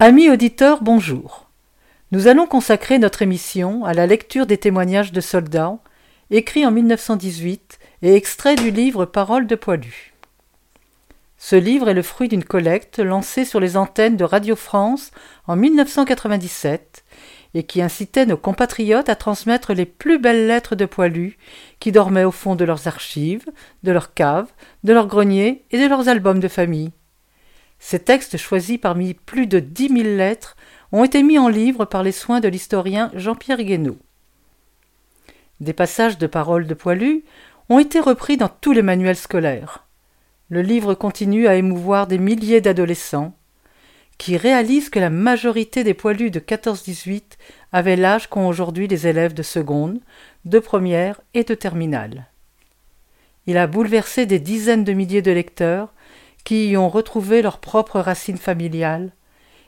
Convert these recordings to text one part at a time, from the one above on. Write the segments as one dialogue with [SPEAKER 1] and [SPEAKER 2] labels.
[SPEAKER 1] Amis auditeurs, bonjour. Nous allons consacrer notre émission à la lecture des témoignages de soldats, écrits en 1918 et extraits du livre Paroles de Poilu. Ce livre est le fruit d'une collecte lancée sur les antennes de Radio France en 1997 et qui incitait nos compatriotes à transmettre les plus belles lettres de Poilu qui dormaient au fond de leurs archives, de leurs caves, de leurs greniers et de leurs albums de famille. Ces textes choisis parmi plus de dix mille lettres ont été mis en livre par les soins de l'historien Jean-Pierre Guénaud. Des passages de paroles de Poilu ont été repris dans tous les manuels scolaires. Le livre continue à émouvoir des milliers d'adolescents qui réalisent que la majorité des poilus de 14-18 avaient l'âge qu'ont aujourd'hui les élèves de seconde, de première et de terminale. Il a bouleversé des dizaines de milliers de lecteurs qui y ont retrouvé leurs propres racines familiales,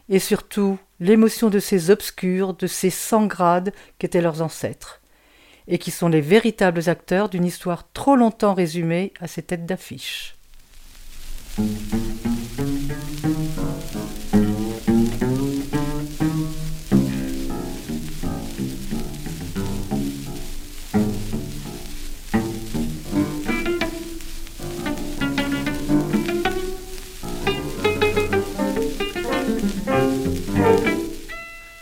[SPEAKER 1] et surtout l'émotion de ces obscurs, de ces sans grades qu'étaient leurs ancêtres, et qui sont les véritables acteurs d'une histoire trop longtemps résumée à ces têtes d'affiche.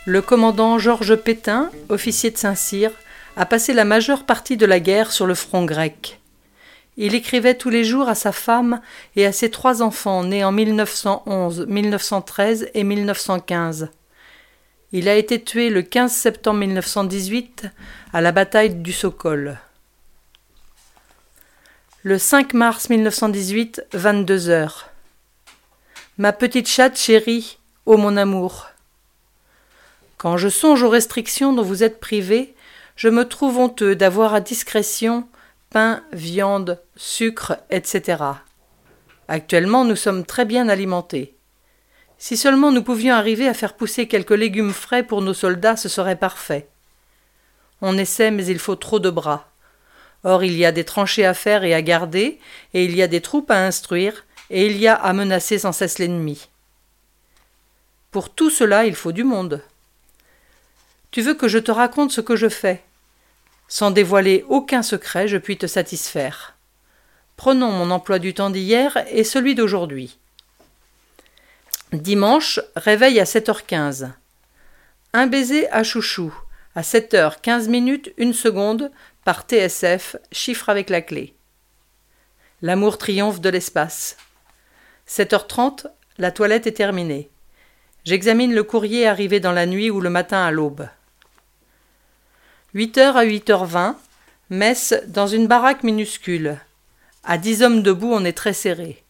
[SPEAKER 2] Le commandant Georges Pétain, officier de Saint-Cyr, a passé la majeure partie de la guerre sur le front grec. Il écrivait tous les jours à sa femme et à ses trois enfants nés en 1911, 1913 et 1915. Il a été tué le 15 septembre 1918 à la bataille du Sokol. Le 5 mars 1918, 22 heures. Ma petite chatte chérie, ô mon amour. Quand je songe aux restrictions dont vous êtes privés, je me trouve honteux d'avoir à discrétion pain, viande, sucre, etc. Actuellement, nous sommes très bien alimentés. Si seulement nous pouvions arriver à faire pousser quelques légumes frais pour nos soldats, ce serait parfait. On essaie, mais il faut trop de bras. Or, il y a des tranchées à faire et à garder, et il y a des troupes à instruire, et il y a à menacer sans cesse l'ennemi. Pour tout cela, il faut du monde. Tu veux que je te raconte ce que je fais Sans dévoiler aucun secret, je puis te satisfaire. Prenons mon emploi du temps d'hier et celui d'aujourd'hui. Dimanche, réveil à 7h15. Un baiser à chouchou, à 7h15 minutes 1 seconde, par TSF, chiffre avec la clé. L'amour triomphe de l'espace. 7h30, la toilette est terminée. J'examine le courrier arrivé dans la nuit ou le matin à l'aube. 8 heures à 8h20, messe dans une baraque minuscule. À dix hommes debout, on est très serré.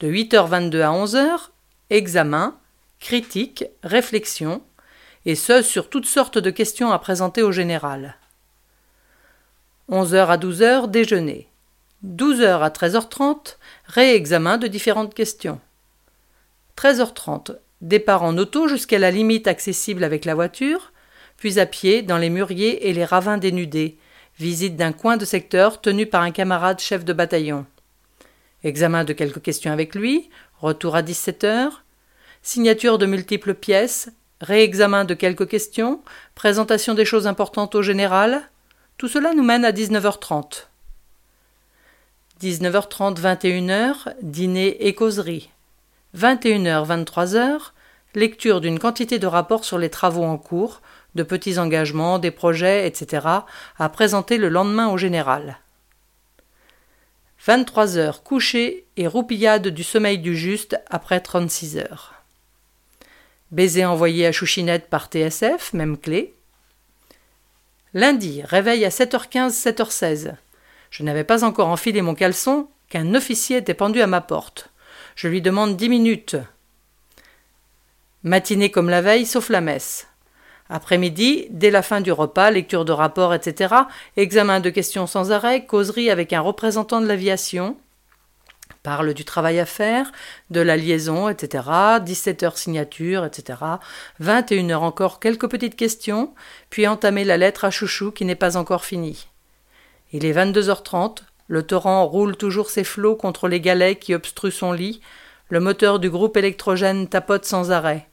[SPEAKER 2] De 8h22 à 11h, examen, critique, réflexion, et ce sur toutes sortes de questions à présenter au général. 11h à 12h, déjeuner. 12h à 13h30, réexamen de différentes questions. 13h30, départ en auto jusqu'à la limite accessible avec la voiture, puis à pied dans les mûriers et les ravins dénudés, visite d'un coin de secteur tenu par un camarade chef de bataillon. Examen de quelques questions avec lui, retour à 17 heures, signature de multiples pièces, réexamen de quelques questions, présentation des choses importantes au général, tout cela nous mène à 19h30. 19h30, 21h, dîner et causerie. 21h, 23h, lecture d'une quantité de rapports sur les travaux en cours, de petits engagements, des projets, etc., à présenter le lendemain au général. 23 heures coucher et roupillade du sommeil du juste après 36 heures. Baiser envoyé à Chouchinette par TSF, même clé. Lundi, réveil à 7h15, 7h16. Je n'avais pas encore enfilé mon caleçon qu'un officier était pendu à ma porte. Je lui demande dix minutes. Matinée comme la veille, sauf la messe. Après-midi, dès la fin du repas, lecture de rapports, etc., examen de questions sans arrêt, causerie avec un représentant de l'aviation, parle du travail à faire, de la liaison, etc., 17 heures signature, etc., 21 heures encore quelques petites questions, puis entamer la lettre à Chouchou qui n'est pas encore finie. Il est 22h30, le torrent roule toujours ses flots contre les galets qui obstruent son lit, le moteur du groupe électrogène tapote sans arrêt.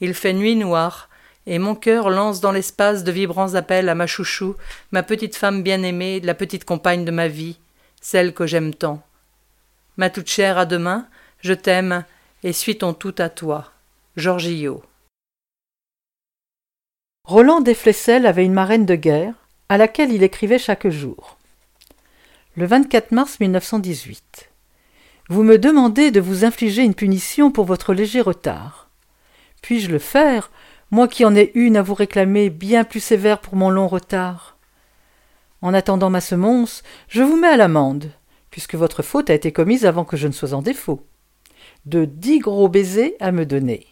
[SPEAKER 2] Il fait nuit noire, et mon cœur lance dans l'espace de vibrants appels à ma chouchou, ma petite femme bien-aimée, la petite compagne de ma vie, celle que j'aime tant. Ma toute chère, à demain, je t'aime, et suis ton tout à toi. Georgio.
[SPEAKER 1] Roland Desflesselles avait une marraine de guerre, à laquelle il écrivait chaque jour. Le 24 mars 1918. Vous me demandez de vous infliger une punition pour votre léger retard. Puis-je le faire moi qui en ai une à vous réclamer bien plus sévère pour mon long retard. En attendant ma semonce, je vous mets à l'amende, puisque votre faute a été commise avant que je ne sois en défaut. De dix gros baisers à me donner.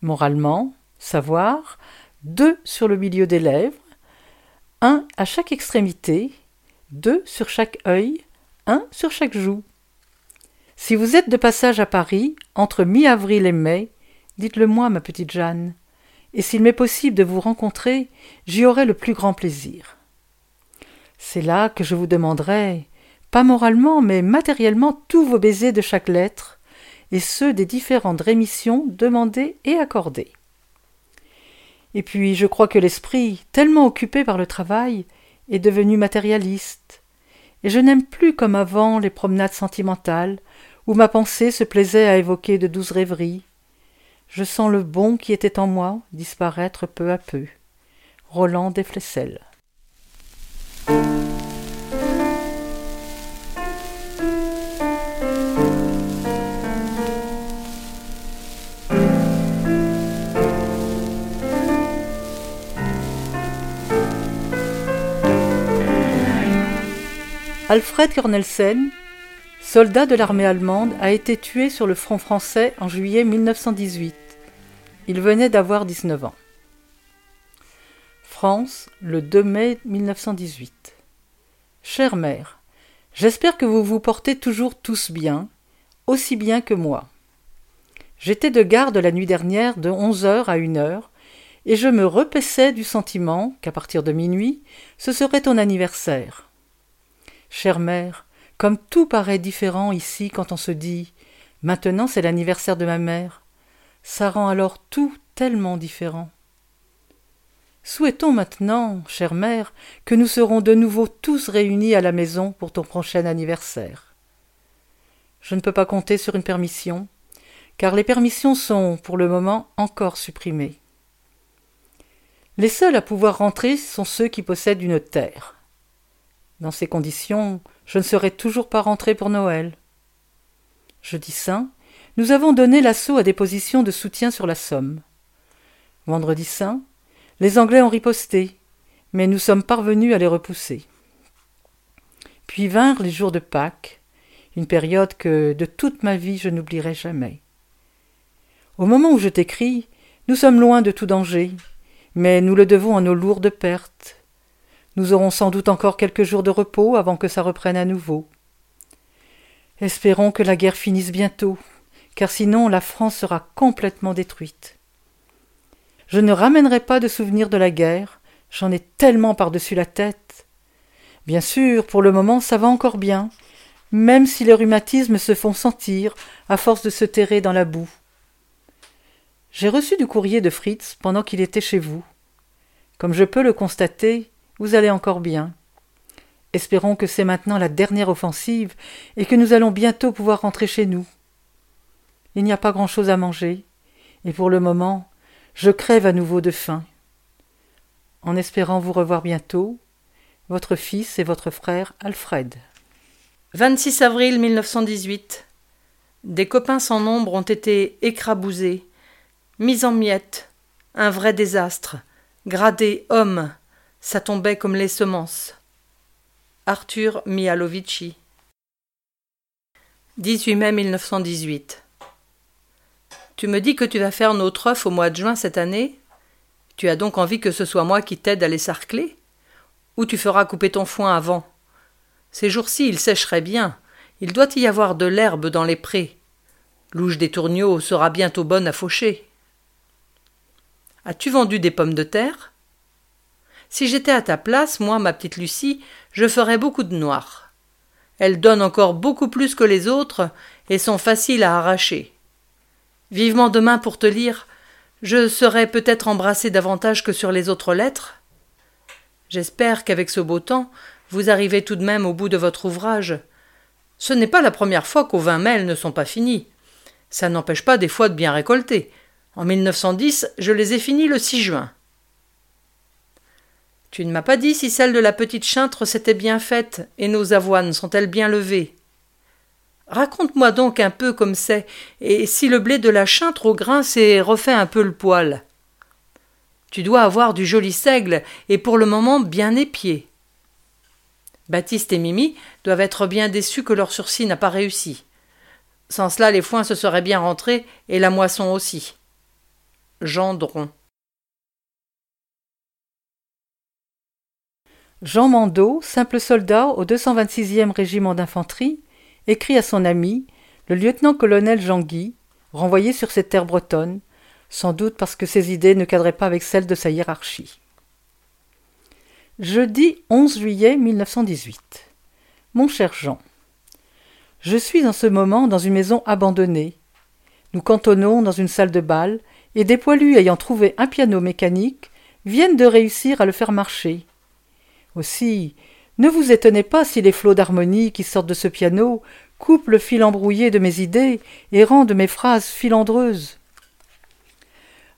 [SPEAKER 1] Moralement, savoir, deux sur le milieu des lèvres, un à chaque extrémité, deux sur chaque œil, un sur chaque joue. Si vous êtes de passage à Paris, entre mi-avril et mai, dites-le moi, ma petite Jeanne et s'il m'est possible de vous rencontrer, j'y aurai le plus grand plaisir. C'est là que je vous demanderai, pas moralement, mais matériellement, tous vos baisers de chaque lettre, et ceux des différentes rémissions demandées et accordées. Et puis je crois que l'esprit, tellement occupé par le travail, est devenu matérialiste, et je n'aime plus comme avant les promenades sentimentales, où ma pensée se plaisait à évoquer de douces rêveries, je sens le bon qui était en moi disparaître peu à peu. Roland Desflesselles. Alfred Cornelsen soldat de l'armée allemande, a été tué sur le front français en juillet 1918. Il venait d'avoir 19 ans. France, le 2 mai 1918. Chère mère, j'espère que vous vous portez toujours tous bien, aussi bien que moi. J'étais de garde la nuit dernière de onze heures à une heure, et je me repaissais du sentiment qu'à partir de minuit, ce serait ton anniversaire. Chère mère, comme tout paraît différent ici quand on se dit Maintenant c'est l'anniversaire de ma mère, ça rend alors tout tellement différent. Souhaitons maintenant, chère mère, que nous serons de nouveau tous réunis à la maison pour ton prochain anniversaire. Je ne peux pas compter sur une permission, car les permissions sont, pour le moment, encore supprimées. Les seuls à pouvoir rentrer sont ceux qui possèdent une terre. Dans ces conditions, je ne serai toujours pas rentré pour Noël. Jeudi saint, nous avons donné l'assaut à des positions de soutien sur la Somme. Vendredi saint, les Anglais ont riposté, mais nous sommes parvenus à les repousser. Puis vinrent les jours de Pâques, une période que de toute ma vie je n'oublierai jamais. Au moment où je t'écris, nous sommes loin de tout danger, mais nous le devons à nos lourdes pertes, nous aurons sans doute encore quelques jours de repos avant que ça reprenne à nouveau. Espérons que la guerre finisse bientôt, car sinon la France sera complètement détruite. Je ne ramènerai pas de souvenirs de la guerre, j'en ai tellement par-dessus la tête. Bien sûr, pour le moment ça va encore bien, même si les rhumatismes se font sentir à force de se terrer dans la boue. J'ai reçu du courrier de Fritz pendant qu'il était chez vous. Comme je peux le constater, vous allez encore bien. Espérons que c'est maintenant la dernière offensive et que nous allons bientôt pouvoir rentrer chez nous. Il n'y a pas grand-chose à manger, et pour le moment, je crève à nouveau de faim. En espérant vous revoir bientôt, votre fils et votre frère Alfred.
[SPEAKER 2] 26 avril 1918. Des copains sans nombre ont été écrabousés, mis en miettes, un vrai désastre, gradés hommes, ça tombait comme les semences. Arthur Mialovici. 18 mai 1918. Tu me dis que tu vas faire notre œuf au mois de juin cette année Tu as donc envie que ce soit moi qui t'aide à les sarcler? Ou tu feras couper ton foin avant? Ces jours-ci, il sécherait bien. Il doit y avoir de l'herbe dans les prés. Louche des tourneaux sera bientôt bonne à faucher. As-tu vendu des pommes de terre? Si j'étais à ta place, moi, ma petite Lucie, je ferais beaucoup de noir. Elles donnent encore beaucoup plus que les autres et sont faciles à arracher. Vivement demain pour te lire, je serai peut-être embrassé davantage que sur les autres lettres. J'espère qu'avec ce beau temps, vous arrivez tout de même au bout de votre ouvrage. Ce n'est pas la première fois qu'aux vingt mails ne sont pas finis. Ça n'empêche pas des fois de bien récolter. En 1910, je les ai finis le 6 juin. Tu ne m'as pas dit si celle de la petite chintre s'était bien faite et nos avoines sont-elles bien levées? Raconte-moi donc un peu comme c'est, et si le blé de la chintre au grain s'est refait un peu le poil. Tu dois avoir du joli seigle, et pour le moment bien épié. Baptiste et Mimi doivent être bien déçus que leur sursis n'a pas réussi. Sans cela, les foins se seraient bien rentrés, et la moisson aussi. Gendron.
[SPEAKER 1] Jean Mandeau, simple soldat au 226e régiment d'infanterie, écrit à son ami, le lieutenant-colonel Jean-Guy, renvoyé sur ses terres bretonnes, sans doute parce que ses idées ne cadraient pas avec celles de sa hiérarchie. Jeudi 11 juillet 1918. Mon cher Jean, je suis en ce moment dans une maison abandonnée. Nous cantonnons dans une salle de bal, et des poilus ayant trouvé un piano mécanique viennent de réussir à le faire marcher. Aussi, ne vous étonnez pas si les flots d'harmonie qui sortent de ce piano coupent le fil embrouillé de mes idées et rendent mes phrases filandreuses.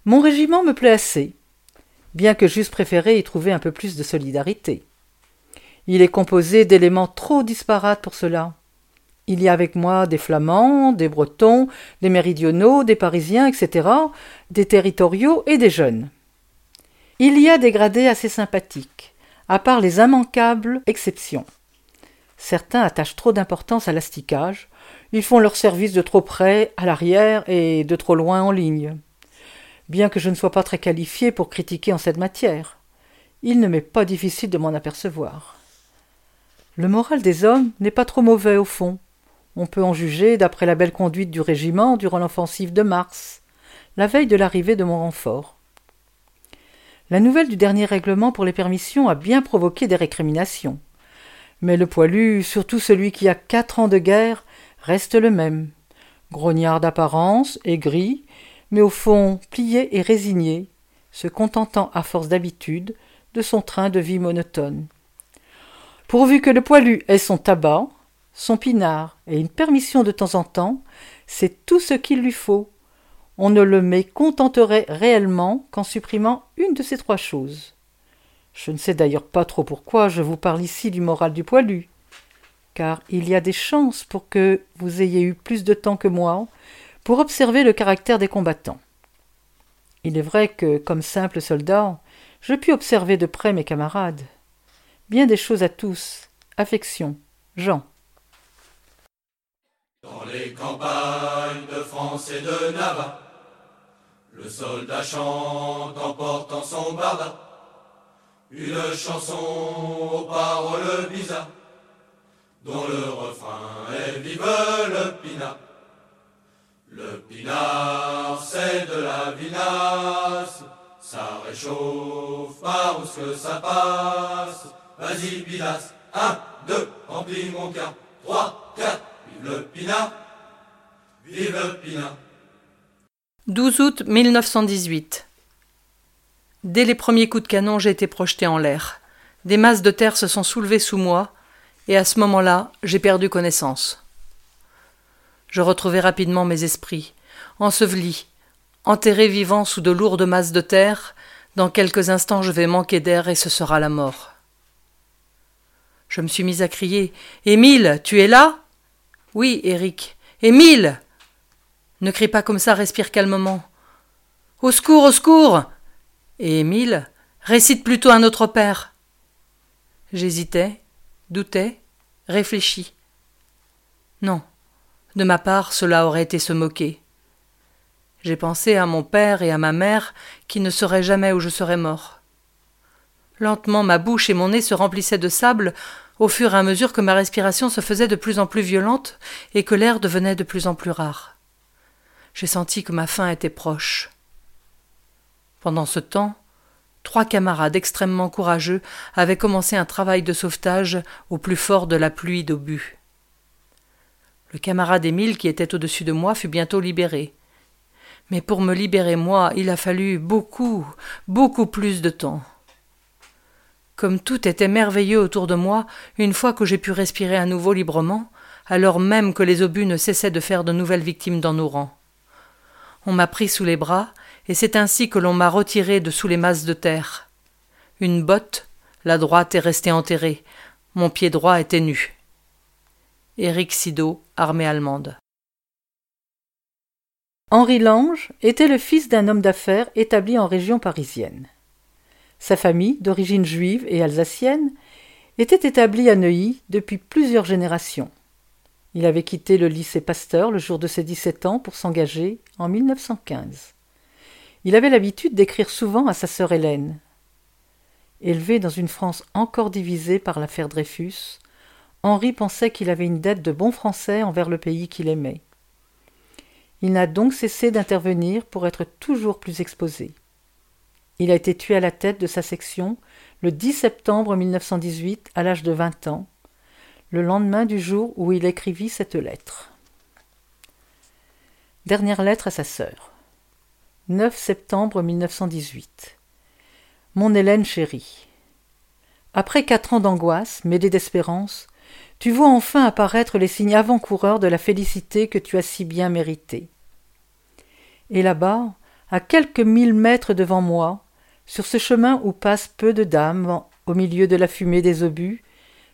[SPEAKER 1] Mon régiment me plaît assez, bien que j'eusse préféré y trouver un peu plus de solidarité. Il est composé d'éléments trop disparates pour cela. Il y a avec moi des Flamands, des Bretons, des Méridionaux, des Parisiens, etc., des territoriaux et des jeunes. Il y a des gradés assez sympathiques, à part les immanquables exceptions. Certains attachent trop d'importance à l'asticage, ils font leur service de trop près, à l'arrière, et de trop loin en ligne. Bien que je ne sois pas très qualifié pour critiquer en cette matière, il ne m'est pas difficile de m'en apercevoir. Le moral des hommes n'est pas trop mauvais au fond. On peut en juger d'après la belle conduite du régiment durant l'offensive de mars, la veille de l'arrivée de mon renfort. La nouvelle du dernier règlement pour les permissions a bien provoqué des récriminations. Mais le poilu, surtout celui qui a quatre ans de guerre, reste le même. Grognard d'apparence, aigri, mais au fond plié et résigné, se contentant à force d'habitude de son train de vie monotone. Pourvu que le poilu ait son tabac, son pinard et une permission de temps en temps, c'est tout ce qu'il lui faut on ne le mécontenterait réellement qu'en supprimant une de ces trois choses. Je ne sais d'ailleurs pas trop pourquoi je vous parle ici du moral du poilu, car il y a des chances pour que vous ayez eu plus de temps que moi pour observer le caractère des combattants. Il est vrai que, comme simple soldat, je puis observer de près mes camarades. Bien des choses à tous. Affection. Jean.
[SPEAKER 3] Le soldat chante en portant son barda, une chanson aux paroles bizarres, dont le refrain est Vive le pinard. Le pinard, c'est de la vinasse, ça réchauffe par où que ça passe. Vas-y, Pilas, un, deux, remplis mon cœur, trois, quatre, vive le pinard, vive le pinard.
[SPEAKER 2] 12 août 1918. Dès les premiers coups de canon, j'ai été projeté en l'air. Des masses de terre se sont soulevées sous moi, et à ce moment-là, j'ai perdu connaissance. Je retrouvai rapidement mes esprits. enseveli, enterré vivant sous de lourdes masses de terre, dans quelques instants je vais manquer d'air et ce sera la mort. Je me suis mis à crier. Émile, tu es là? Oui, Eric. Émile. Ne crie pas comme ça, respire calmement. Au secours, au secours. Et Émile, récite plutôt un autre père. J'hésitais, doutais, réfléchis. Non, de ma part, cela aurait été se moquer. J'ai pensé à mon père et à ma mère qui ne sauraient jamais où je serais mort. Lentement, ma bouche et mon nez se remplissaient de sable au fur et à mesure que ma respiration se faisait de plus en plus violente et que l'air devenait de plus en plus rare. J'ai senti que ma fin était proche. Pendant ce temps, trois camarades extrêmement courageux avaient commencé un travail de sauvetage au plus fort de la pluie d'obus. Le camarade Émile qui était au-dessus de moi fut bientôt libéré. Mais pour me libérer moi, il a fallu beaucoup, beaucoup plus de temps. Comme tout était merveilleux autour de moi, une fois que j'ai pu respirer à nouveau librement, alors même que les obus ne cessaient de faire de nouvelles victimes dans nos rangs. On m'a pris sous les bras, et c'est ainsi que l'on m'a retiré de sous les masses de terre. Une botte, la droite est restée enterrée, mon pied droit était nu. Éric Sido, armée allemande.
[SPEAKER 1] Henri Lange était le fils d'un homme d'affaires établi en région parisienne. Sa famille, d'origine juive et alsacienne, était établie à Neuilly depuis plusieurs générations. Il avait quitté le lycée Pasteur le jour de ses 17 ans pour s'engager en 1915. Il avait l'habitude d'écrire souvent à sa sœur Hélène. Élevé dans une France encore divisée par l'affaire Dreyfus, Henri pensait qu'il avait une dette de bon français envers le pays qu'il aimait. Il n'a donc cessé d'intervenir pour être toujours plus exposé. Il a été tué à la tête de sa section le 10 septembre 1918 à l'âge de 20 ans, le lendemain du jour où il écrivit cette lettre. Dernière lettre à sa sœur. 9 septembre 1918. Mon Hélène chérie. Après quatre ans d'angoisse, mêlée d'espérance, tu vois enfin apparaître les signes avant-coureurs de la félicité que tu as si bien méritée. Et là-bas, à quelques mille mètres devant moi, sur ce chemin où passent peu de dames, au milieu de la fumée des obus,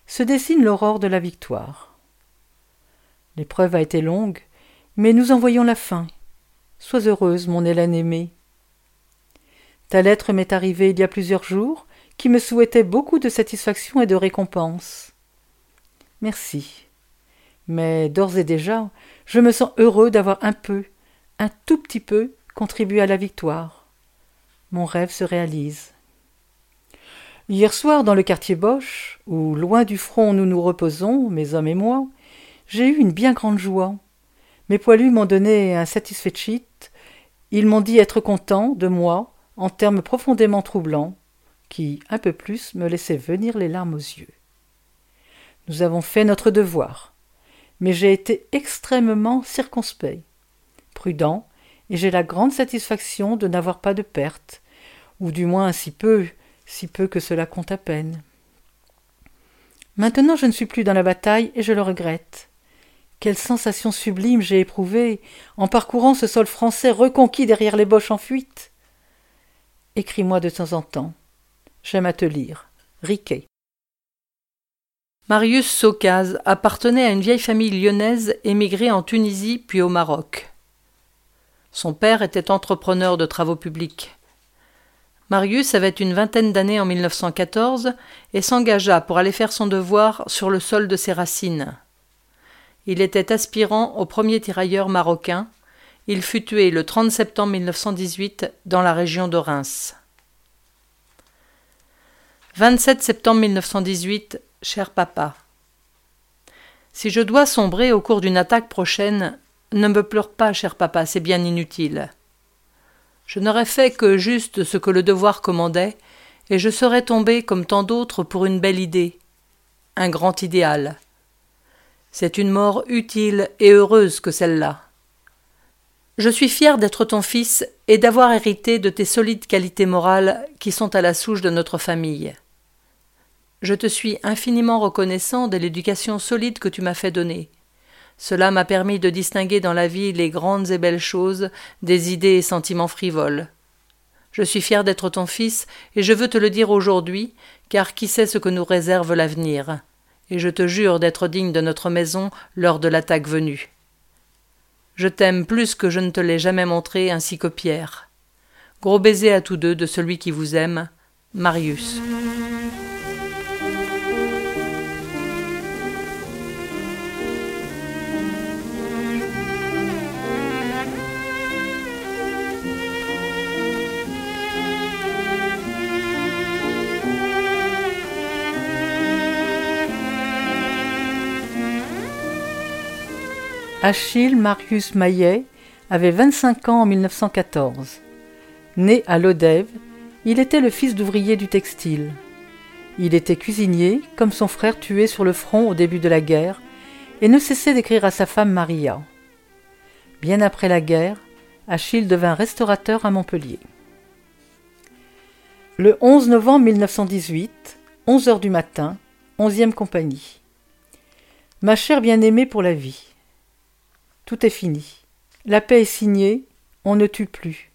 [SPEAKER 1] se dessine l'aurore de la victoire. L'épreuve a été longue, mais nous en voyons la fin. Sois heureuse, mon Hélène aimée. Ta lettre m'est arrivée il y a plusieurs jours, qui me souhaitait beaucoup de satisfaction et de récompense. Merci. Mais d'ores et déjà, je me sens heureux d'avoir un peu, un tout petit peu, contribué à la victoire. Mon rêve se réalise. Hier soir, dans le quartier Bosch, où loin du front nous nous reposons, mes hommes et moi, j'ai eu une bien grande joie. Mes poilus m'ont donné un satisfait cheat. Ils m'ont dit être contents de moi en termes profondément troublants, qui, un peu plus, me laissaient venir les larmes aux yeux. Nous avons fait notre devoir, mais j'ai été extrêmement circonspect, prudent, et j'ai la grande satisfaction de n'avoir pas de perte, ou du moins si peu, si peu que cela compte à peine. Maintenant je ne suis plus dans la bataille et je le regrette. Quelle sensation sublime j'ai éprouvée en parcourant ce sol français reconquis derrière les boches en fuite. Écris-moi de temps en temps. J'aime à te lire. Riquet.
[SPEAKER 2] Marius Socaz appartenait à une vieille famille lyonnaise émigrée en Tunisie puis au Maroc. Son père était entrepreneur de travaux publics. Marius avait une vingtaine d'années en 1914 et s'engagea pour aller faire son devoir sur le sol de ses racines. Il était aspirant au premier tirailleur marocain. Il fut tué le 30 septembre 1918 dans la région de Reims. 27 septembre 1918, cher papa. Si je dois sombrer au cours d'une attaque prochaine, ne me pleure pas, cher papa, c'est bien inutile. Je n'aurais fait que juste ce que le devoir commandait, et je serais tombé comme tant d'autres pour une belle idée, un grand idéal. C'est une mort utile et heureuse que celle-là. Je suis fier d'être ton fils et d'avoir hérité de tes solides qualités morales qui sont à la souche de notre famille. Je te suis infiniment reconnaissant de l'éducation solide que tu m'as fait donner. Cela m'a permis de distinguer dans la vie les grandes et belles choses des idées et sentiments frivoles. Je suis fier d'être ton fils, et je veux te le dire aujourd'hui, car qui sait ce que nous réserve l'avenir? Et je te jure d'être digne de notre maison lors de l'attaque venue. Je t'aime plus que je ne te l'ai jamais montré, ainsi que Pierre. Gros baiser à tous deux de celui qui vous aime, Marius.
[SPEAKER 1] Achille Marius Maillet avait 25 ans en 1914. Né à Lodève, il était le fils d'ouvrier du textile. Il était cuisinier, comme son frère tué sur le front au début de la guerre, et ne cessait d'écrire à sa femme Maria. Bien après la guerre, Achille devint restaurateur à Montpellier. Le 11 novembre 1918, 11 heures du matin, 11e compagnie. Ma chère bien-aimée pour la vie. Tout est fini. La paix est signée, on ne tue plus.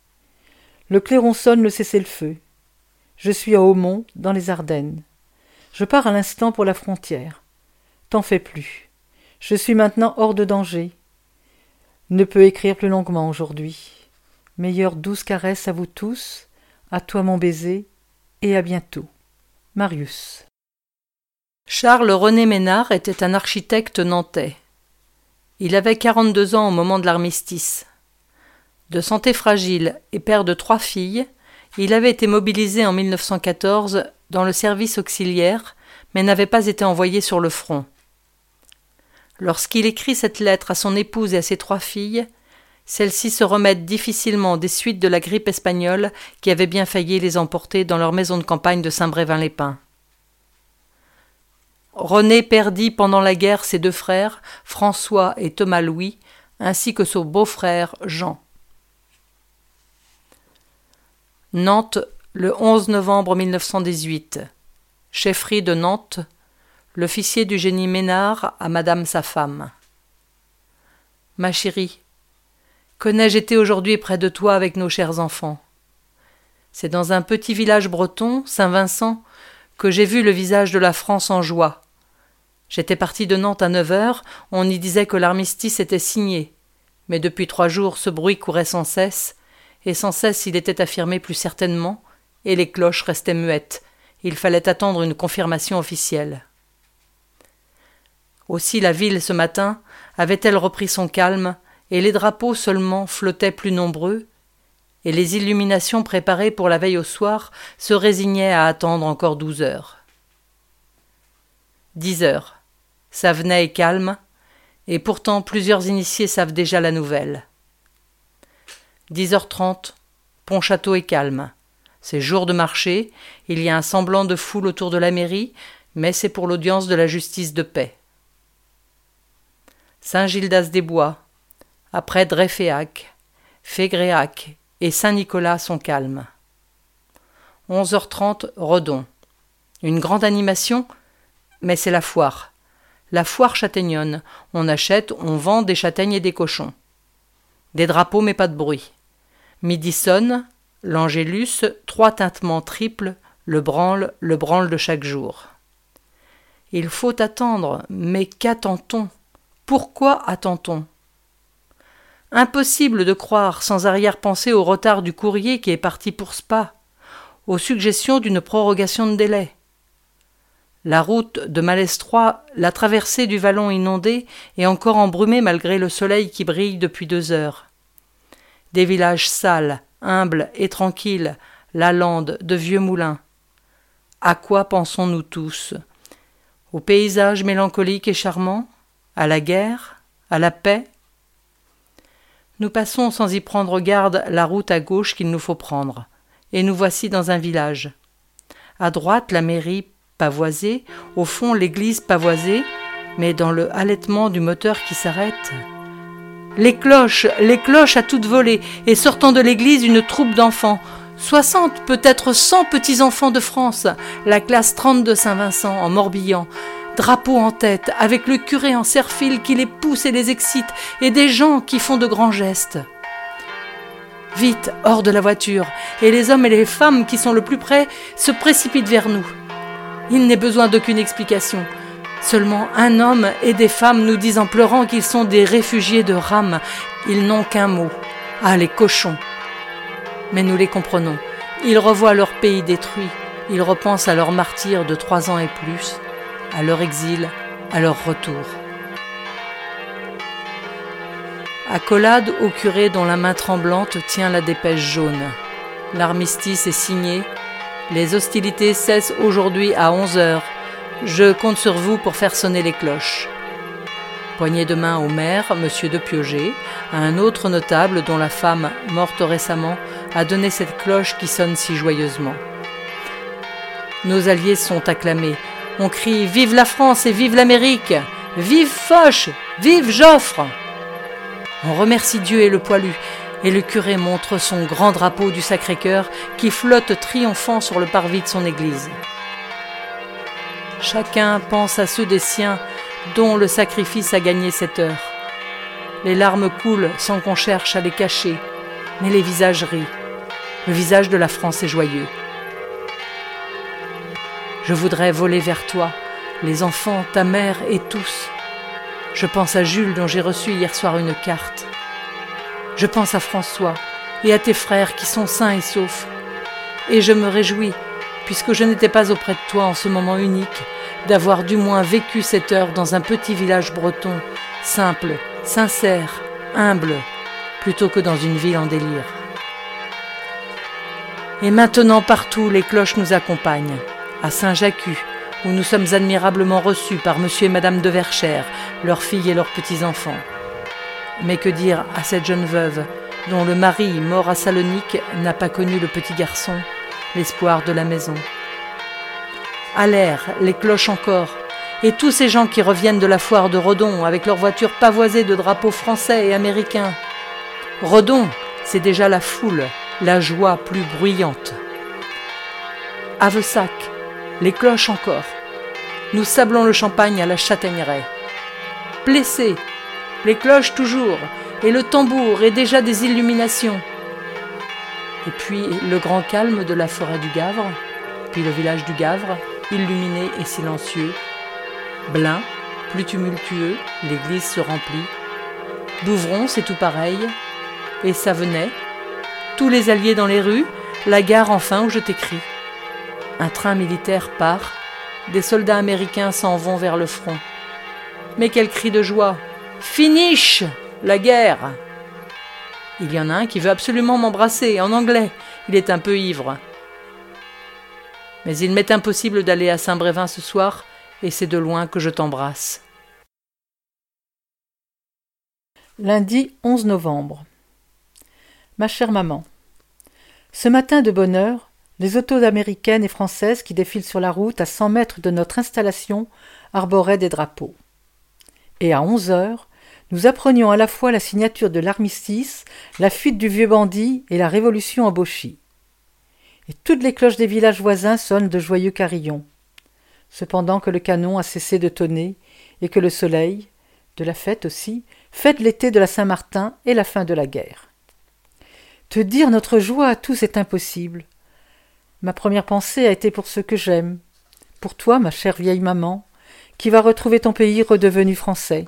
[SPEAKER 1] Le clairon sonne le cessez-le-feu. Je suis à Aumont, dans les Ardennes. Je pars à l'instant pour la frontière. T'en fais plus. Je suis maintenant hors de danger. Ne peux écrire plus longuement aujourd'hui. Meilleure douce caresse à vous tous, à toi mon baiser, et à bientôt. Marius.
[SPEAKER 2] Charles René Ménard était un architecte nantais. Il avait quarante-deux ans au moment de l'armistice. De santé fragile et père de trois filles, il avait été mobilisé en 1914 dans le service auxiliaire, mais n'avait pas été envoyé sur le front. Lorsqu'il écrit cette lettre à son épouse et à ses trois filles, celles-ci se remettent difficilement des suites de la grippe espagnole qui avait bien failli les emporter dans leur maison de campagne de Saint-Brévin-les-Pins. René perdit pendant la guerre ses deux frères, François et Thomas Louis, ainsi que son beau-frère Jean. Nantes, le 11 novembre 1918. Chefferie de Nantes, l'officier du génie Ménard à madame sa femme. Ma chérie, que n'ai-je été aujourd'hui près de toi avec nos chers enfants? C'est dans un petit village breton, Saint-Vincent, que j'ai vu le visage de la France en joie. J'étais parti de Nantes à neuf heures, on y disait que l'armistice était signé. Mais depuis trois jours ce bruit courait sans cesse, et sans cesse il était affirmé plus certainement, et les cloches restaient muettes. Il fallait attendre une confirmation officielle. Aussi la ville ce matin avait-elle repris son calme, et les drapeaux seulement flottaient plus nombreux, et les illuminations préparées pour la veille au soir se résignaient à attendre encore douze heures. Dix heures. Ça venait et calme, et pourtant plusieurs initiés savent déjà la nouvelle. Dix heures trente. Pont-Château est calme. C'est jour de marché, il y a un semblant de foule autour de la mairie, mais c'est pour l'audience de la justice de paix. Saint-Gildas-des-Bois, après Dreyféac, Fégréac et Saint-Nicolas sont calmes. 11h30, Redon. Une grande animation, mais c'est la foire. La foire châtaignonne. On achète, on vend des châtaignes et des cochons. Des drapeaux, mais pas de bruit. Midi sonne, l'angélus, trois tintements triples, le branle, le branle de chaque jour. Il faut attendre, mais qu'attend-on? Pourquoi attend-on? Impossible de croire sans arrière-pensée au retard du courrier qui est parti pour Spa, aux suggestions d'une prorogation de délai. La route de Malestroit, la traversée du vallon inondé et encore embrumée malgré le soleil qui brille depuis deux heures. Des villages sales, humbles et tranquilles, la lande de vieux moulins. À quoi pensons-nous tous? Au paysage mélancolique et charmant? À la guerre? À la paix? Nous passons sans y prendre garde la route à gauche qu'il nous faut prendre, et nous voici dans un village. À droite la mairie pavoisée, au fond l'église pavoisée, mais dans le halètement du moteur qui s'arrête. Les cloches, les cloches à toute volée, et sortant de l'église une troupe d'enfants, soixante, peut-être cent petits enfants de France, la classe trente de Saint-Vincent en Morbihan, drapeau en tête, avec le curé en serfile qui les pousse et les excite, et des gens qui font de grands gestes. Vite, hors de la voiture, et les hommes et les femmes qui sont le plus près se précipitent vers nous. Il n'est besoin d'aucune explication. Seulement un homme et des femmes nous disent en pleurant qu'ils sont des réfugiés de Rame. Ils n'ont qu'un mot. Ah, les cochons. Mais nous les comprenons. Ils revoient leur pays détruit. Ils repensent à leurs martyrs de trois ans et plus, à leur exil, à leur retour. Accolade au curé dont la main tremblante tient la dépêche jaune. L'armistice est signé. Les hostilités cessent aujourd'hui à 11 heures. Je compte sur vous pour faire sonner les cloches. Poignée de main au maire, M. de Piauget, à un autre notable dont la femme, morte récemment, a donné cette cloche qui sonne si joyeusement. Nos alliés sont acclamés. On crie Vive la France et vive l'Amérique Vive Foch Vive Joffre On remercie Dieu et le poilu, et le curé montre son grand drapeau du Sacré-Cœur qui flotte triomphant sur le parvis de son église. Chacun pense à ceux des siens dont le sacrifice a gagné cette heure. Les larmes coulent sans qu'on cherche à les cacher, mais les visages rient. Le visage de la France est joyeux. Je voudrais voler vers toi, les enfants, ta mère et tous. Je pense à Jules dont j'ai reçu hier soir une carte. Je pense à François et à tes frères qui sont sains et saufs. Et je me réjouis puisque je n'étais pas auprès de toi en ce moment unique, d'avoir du moins vécu cette heure dans un petit village breton, simple, sincère, humble, plutôt que dans une ville en délire. Et maintenant partout les cloches nous accompagnent, à Saint-Jacques, où nous sommes admirablement reçus par monsieur et madame de Verchères, leurs filles et leurs petits-enfants. Mais que dire à cette jeune veuve, dont le mari, mort à Salonique, n'a pas connu le petit garçon l'espoir de la maison? À l'air, les cloches encore, et tous ces gens qui reviennent de la foire de Redon avec leurs voitures pavoisées de drapeaux français et américains. Redon, c'est déjà la foule, la joie plus bruyante. Avesac, les cloches encore. Nous sablons le champagne à la châtaigneraie. Plessé, les cloches toujours, et le tambour et déjà des illuminations. Et puis le grand calme de la forêt du Gavre, puis le village du Gavre, illuminé et silencieux. Blin, plus tumultueux, l'église se remplit. Bouvron, c'est tout pareil. Et ça venait. Tous les alliés dans les rues, la gare enfin où je t'écris. Un train militaire part, des soldats américains s'en vont vers le front. Mais quel cri de joie Finish La guerre il y en a un qui veut absolument m'embrasser, en anglais. Il est un peu ivre. Mais il m'est impossible d'aller à Saint-Brévin ce soir, et c'est de loin que je t'embrasse.
[SPEAKER 1] Lundi 11 novembre. Ma chère maman, ce matin de bonne heure, les autos américaines et françaises qui défilent sur la route à cent mètres de notre installation arboraient des drapeaux. Et à onze heures, nous apprenions à la fois la signature de l'armistice, la fuite du vieux bandit et la révolution en Bauchi. Et toutes les cloches des villages voisins sonnent de joyeux carillons. Cependant que le canon a cessé de tonner et que le soleil, de la fête aussi, fête l'été de la Saint-Martin et la fin de la guerre. Te dire notre joie à tous est impossible. Ma première pensée a été pour ceux que j'aime, pour toi, ma chère vieille maman, qui va retrouver ton pays redevenu français.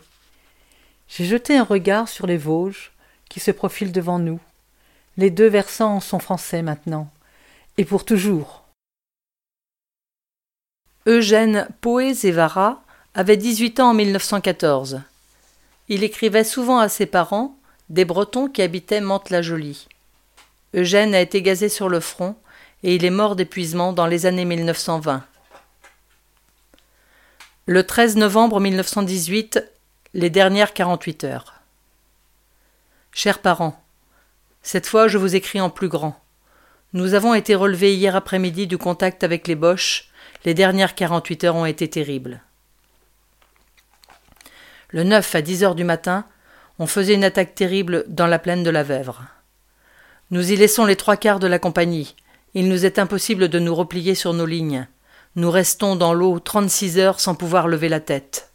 [SPEAKER 1] J'ai jeté un regard sur les Vosges qui se profilent devant nous. Les deux versants sont français maintenant, et pour toujours.
[SPEAKER 2] Eugène Poé-Zévara avait 18 ans en 1914. Il écrivait souvent à ses parents, des Bretons qui habitaient Mantes-la-Jolie. Eugène a été gazé sur le front et il est mort d'épuisement dans les années 1920. Le 13 novembre 1918, les dernières 48 heures. Chers parents, cette fois je vous écris en plus grand. Nous avons été relevés hier après-midi du contact avec les Boches. Les dernières 48 heures ont été terribles. Le 9 à 10 heures du matin, on faisait une attaque terrible dans la plaine de la Vèvre. Nous y laissons les trois quarts de la compagnie. Il nous est impossible de nous replier sur nos lignes. Nous restons dans l'eau trente-six heures sans pouvoir lever la tête.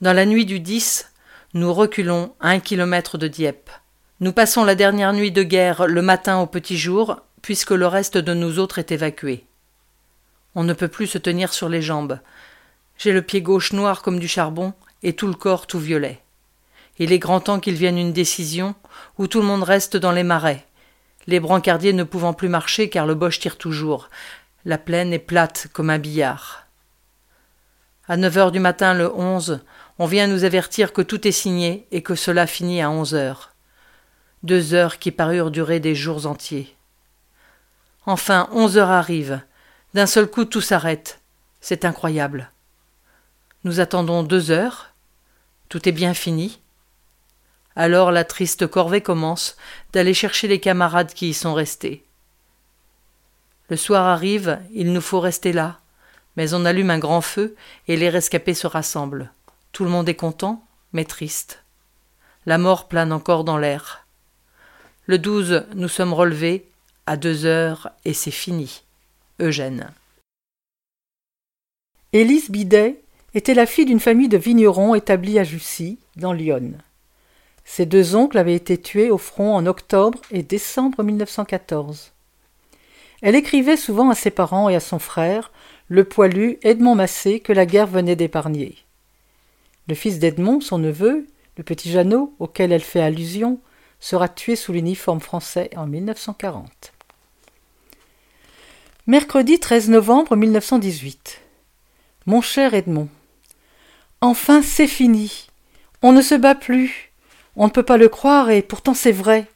[SPEAKER 2] Dans la nuit du 10, nous reculons à un kilomètre de Dieppe. Nous passons la dernière nuit de guerre le matin au petit jour, puisque le reste de nous autres est évacué. On ne peut plus se tenir sur les jambes. J'ai le pied gauche noir comme du charbon et tout le corps tout violet. Il est grand temps qu'il vienne une décision où tout le monde reste dans les marais. Les brancardiers ne pouvant plus marcher car le boche tire toujours. La plaine est plate comme un billard. À neuf heures du matin le onze, on vient nous avertir que tout est signé et que cela finit à onze heures. Deux heures qui parurent durer des jours entiers. Enfin, onze heures arrivent. D'un seul coup tout s'arrête. C'est incroyable. Nous attendons deux heures. Tout est bien fini. Alors la triste corvée commence d'aller chercher les camarades qui y sont restés. Le soir arrive, il nous faut rester là, mais on allume un grand feu et les rescapés se rassemblent. Tout le monde est content, mais triste. La mort plane encore dans l'air. Le 12, nous sommes relevés à deux heures et c'est fini. Eugène.
[SPEAKER 1] Élise Bidet était la fille d'une famille de vignerons établis à Jussy, dans l'Yonne. Ses deux oncles avaient été tués au front en octobre et décembre 1914. Elle écrivait souvent à ses parents et à son frère, le poilu Edmond Massé, que la guerre venait d'épargner. Le fils d'Edmond, son neveu, le petit Jeannot, auquel elle fait allusion, sera tué sous l'uniforme français en 1940. Mercredi 13 novembre 1918. Mon cher Edmond, enfin c'est fini. On ne se bat plus. On ne peut pas le croire, et pourtant c'est vrai.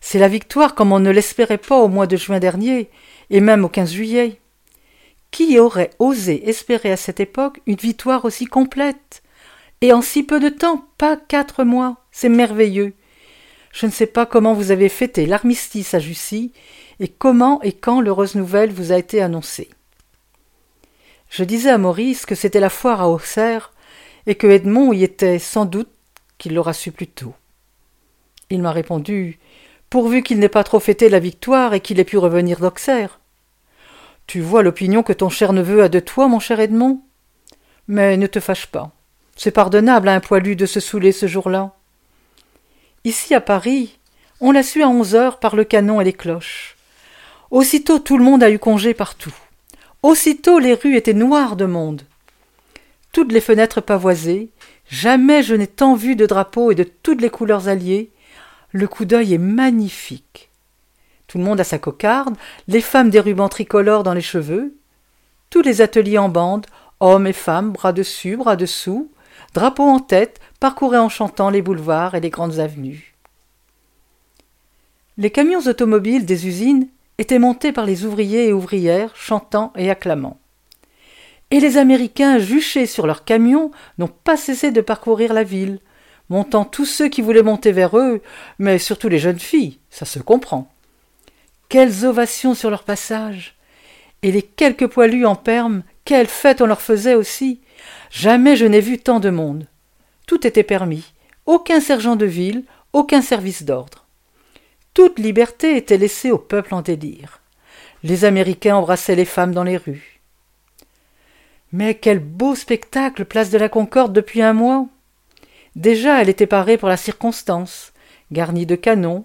[SPEAKER 1] C'est la victoire comme on ne l'espérait pas au mois de juin dernier, et même au 15 juillet. Qui aurait osé espérer à cette époque une victoire aussi complète Et en si peu de temps, pas quatre mois, c'est merveilleux. Je ne sais pas comment vous avez fêté l'armistice à Jussy, et comment et quand l'heureuse nouvelle vous a été annoncée. Je disais à Maurice que c'était la foire à Auxerre, et que Edmond y était sans doute qu'il l'aura su plus tôt. Il m'a répondu Pourvu qu'il n'ait pas trop fêté la victoire et qu'il ait pu revenir d'Auxerre. Tu vois l'opinion que ton cher neveu a de toi, mon cher Edmond? Mais ne te fâche pas. C'est pardonnable à un poilu de se saouler ce jour-là. Ici à Paris, on l'a su à onze heures par le canon et les cloches. Aussitôt tout le monde a eu congé partout. Aussitôt les rues étaient noires de monde. Toutes les fenêtres pavoisées, Jamais je n'ai tant vu de drapeaux et de toutes les couleurs alliées. Le coup d'œil est magnifique. Tout le monde a sa cocarde, les femmes des rubans tricolores dans les cheveux. Tous les ateliers en bande, hommes et femmes, bras dessus, bras dessous, drapeaux en tête, parcouraient en chantant les boulevards et les grandes avenues. Les camions automobiles des usines étaient montés par les ouvriers et ouvrières, chantant et acclamant. Et les Américains, juchés sur leurs camions, n'ont pas cessé de parcourir la ville, montant tous ceux qui voulaient monter vers eux, mais surtout les jeunes filles, ça se comprend. Quelles ovations sur leur passage Et les quelques poilus en perme, quelle fête on leur faisait aussi Jamais je n'ai vu tant de monde. Tout était permis, aucun sergent de ville, aucun service d'ordre. Toute liberté était laissée au peuple en délire. Les Américains embrassaient les femmes dans les rues. Mais quel beau spectacle, place de la Concorde depuis un mois. Déjà elle était parée pour la circonstance, garnie de canons,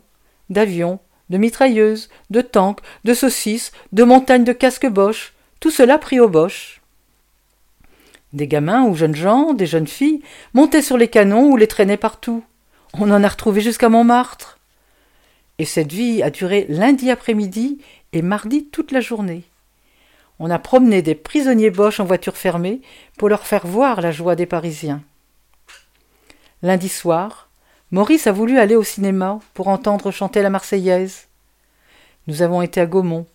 [SPEAKER 1] d'avions, de mitrailleuses, de tanks, de saucisses, de montagnes de casques boches, tout cela pris au boche. Des gamins ou jeunes gens, des jeunes filles, montaient sur les canons ou les traînaient partout. On en a retrouvé jusqu'à Montmartre. Et cette vie a duré lundi après-midi et mardi toute la journée. On a promené des prisonniers boches en voiture fermée pour leur faire voir la joie des Parisiens. Lundi soir, Maurice a voulu aller au cinéma pour entendre chanter la Marseillaise. Nous avons été à Gaumont.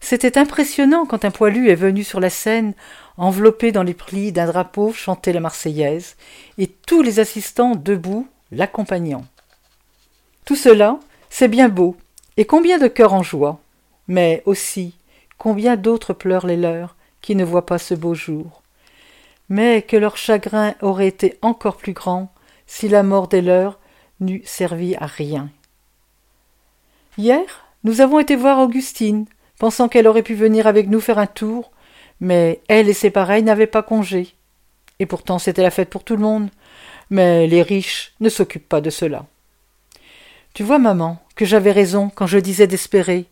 [SPEAKER 1] C'était impressionnant quand un poilu est venu sur la scène, enveloppé dans les plis d'un drapeau, chanter la Marseillaise, et tous les assistants debout l'accompagnant. Tout cela, c'est bien beau, et combien de cœurs en joie, mais aussi Combien d'autres pleurent les leurs, qui ne voient pas ce beau jour. Mais que leur chagrin aurait été encore plus grand si la mort des leurs n'eût servi à rien. Hier, nous avons été voir Augustine, pensant qu'elle aurait pu venir avec nous faire un tour, Mais elle et ses pareils n'avaient pas congé. Et pourtant c'était la fête pour tout le monde. Mais les riches ne s'occupent pas de cela. Tu vois, maman, que j'avais raison quand je disais d'espérer,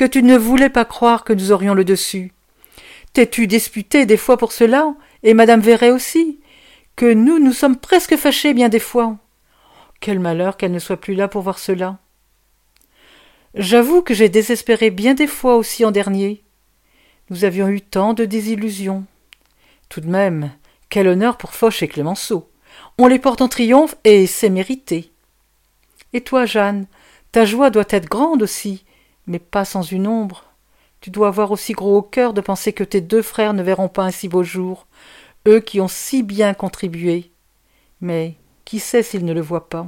[SPEAKER 1] que tu ne voulais pas croire que nous aurions le dessus. T'es-tu disputé des fois pour cela, et madame Verret aussi, que nous nous sommes presque fâchés bien des fois? Quel malheur qu'elle ne soit plus là pour voir cela. J'avoue que j'ai désespéré bien des fois aussi en dernier. Nous avions eu tant de désillusions. Tout de même, quel honneur pour Foch et Clémenceau. On les porte en triomphe et c'est mérité. Et toi, Jeanne, ta joie doit être grande aussi, mais pas sans une ombre. Tu dois avoir aussi gros au cœur de penser que tes deux frères ne verront pas un si beau jour, eux qui ont si bien contribué. Mais qui sait s'ils ne le voient pas?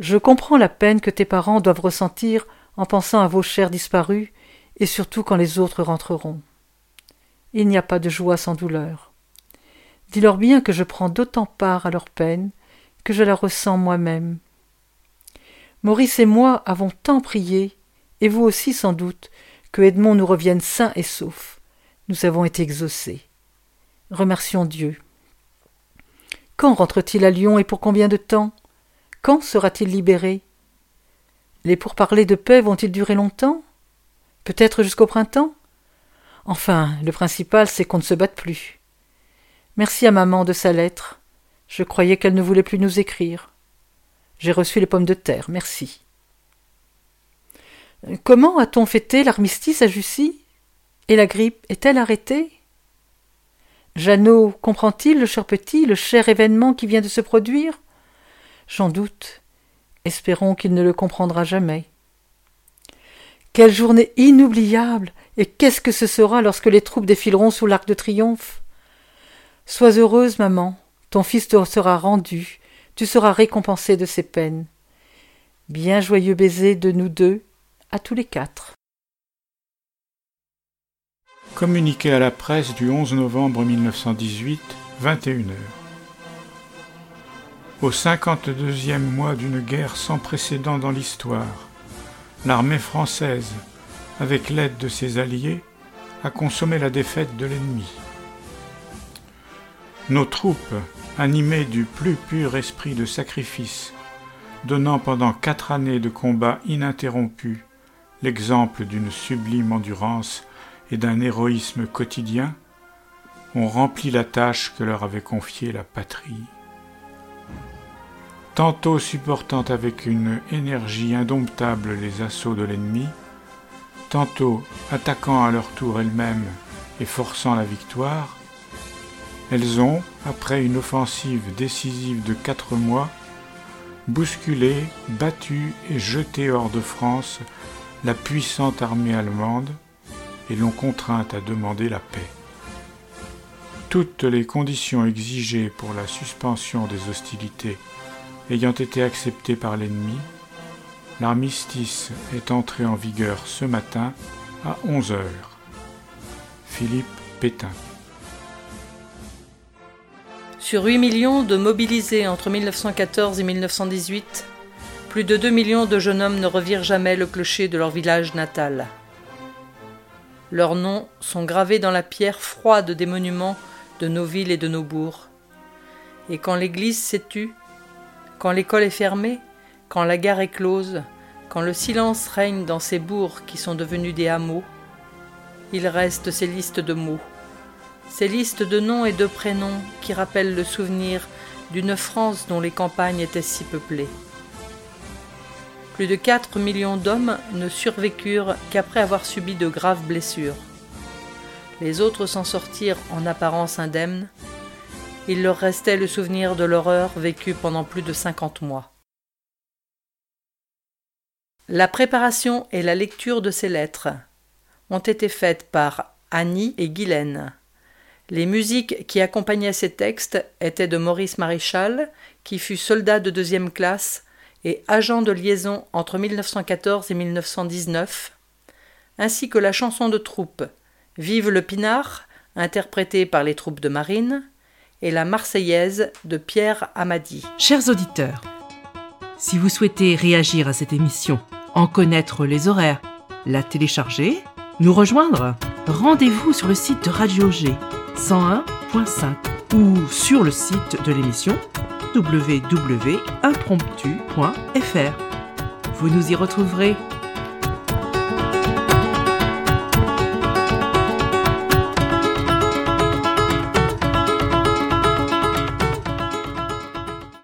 [SPEAKER 1] Je comprends la peine que tes parents doivent ressentir en pensant à vos chers disparus, et surtout quand les autres rentreront. Il n'y a pas de joie sans douleur. Dis-leur bien que je prends d'autant part à leur peine que je la ressens moi-même. Maurice et moi avons tant prié, et vous aussi sans doute, que Edmond nous revienne sain et sauf. Nous avons été exaucés. Remercions Dieu. Quand rentre-t-il à Lyon et pour combien de temps? Quand sera-t-il libéré? Les pourparlers de paix vont-ils durer longtemps? Peut-être jusqu'au printemps? Enfin, le principal, c'est qu'on ne se batte plus. Merci à maman de sa lettre. Je croyais qu'elle ne voulait plus nous écrire. J'ai reçu les pommes de terre, merci. Comment a-t-on fêté l'armistice à Jussy? Et la grippe est-elle arrêtée? Jeannot comprend-il, le cher petit, le cher événement qui vient de se produire? J'en doute. Espérons qu'il ne le comprendra jamais. Quelle journée inoubliable! Et qu'est-ce que ce sera lorsque les troupes défileront sous l'arc de triomphe? Sois heureuse, maman, ton fils te sera rendu, tu seras récompensé de ses peines. Bien joyeux baiser de nous deux, à tous les quatre.
[SPEAKER 4] Communiqué à la presse du 11 novembre 1918, 21h. Au 52e mois d'une guerre sans précédent dans l'histoire, l'armée française, avec l'aide de ses alliés, a consommé la défaite de l'ennemi. Nos troupes, animées du plus pur esprit de sacrifice, donnant pendant quatre années de combats ininterrompus l'exemple d'une sublime endurance et d'un héroïsme quotidien, ont rempli la tâche que leur avait confiée la patrie. Tantôt supportant avec une énergie indomptable les assauts de l'ennemi, tantôt attaquant à leur tour elles-mêmes et forçant la victoire, elles ont, après une offensive décisive de quatre mois, bousculé, battu et jeté hors de France la puissante armée allemande et l'ont contrainte à demander la paix. Toutes les conditions exigées pour la suspension des hostilités ayant été acceptées par l'ennemi, l'armistice est entré en vigueur ce matin à 11 heures. Philippe Pétain.
[SPEAKER 2] Sur 8 millions de mobilisés entre 1914 et 1918, plus de 2 millions de jeunes hommes ne revirent jamais le clocher de leur village natal. Leurs noms sont gravés dans la pierre froide des monuments de nos villes et de nos bourgs. Et quand l'église s'est tue, quand l'école est fermée, quand la gare est close, quand le silence règne dans ces bourgs qui sont devenus des hameaux, il reste ces listes de mots, ces listes de noms et de prénoms qui rappellent le souvenir d'une France dont les campagnes étaient si peuplées. Plus de 4 millions d'hommes ne survécurent qu'après avoir subi de graves blessures. Les autres s'en sortirent en apparence indemnes. Il leur restait le souvenir de l'horreur vécue pendant plus de 50 mois. La préparation et la lecture de ces lettres ont été faites par Annie et Guylaine. Les musiques qui accompagnaient ces textes étaient de Maurice Maréchal, qui fut soldat de deuxième classe et agent de liaison entre 1914 et 1919, ainsi que la chanson de troupe Vive le Pinard, interprétée par les troupes de marine, et la Marseillaise de Pierre Amadi.
[SPEAKER 5] Chers auditeurs, si vous souhaitez réagir à cette émission, en connaître les horaires, la télécharger, nous rejoindre, rendez-vous sur le site de Radio G 101.5 ou sur le site de l'émission www.impromptu.fr. Vous nous y retrouverez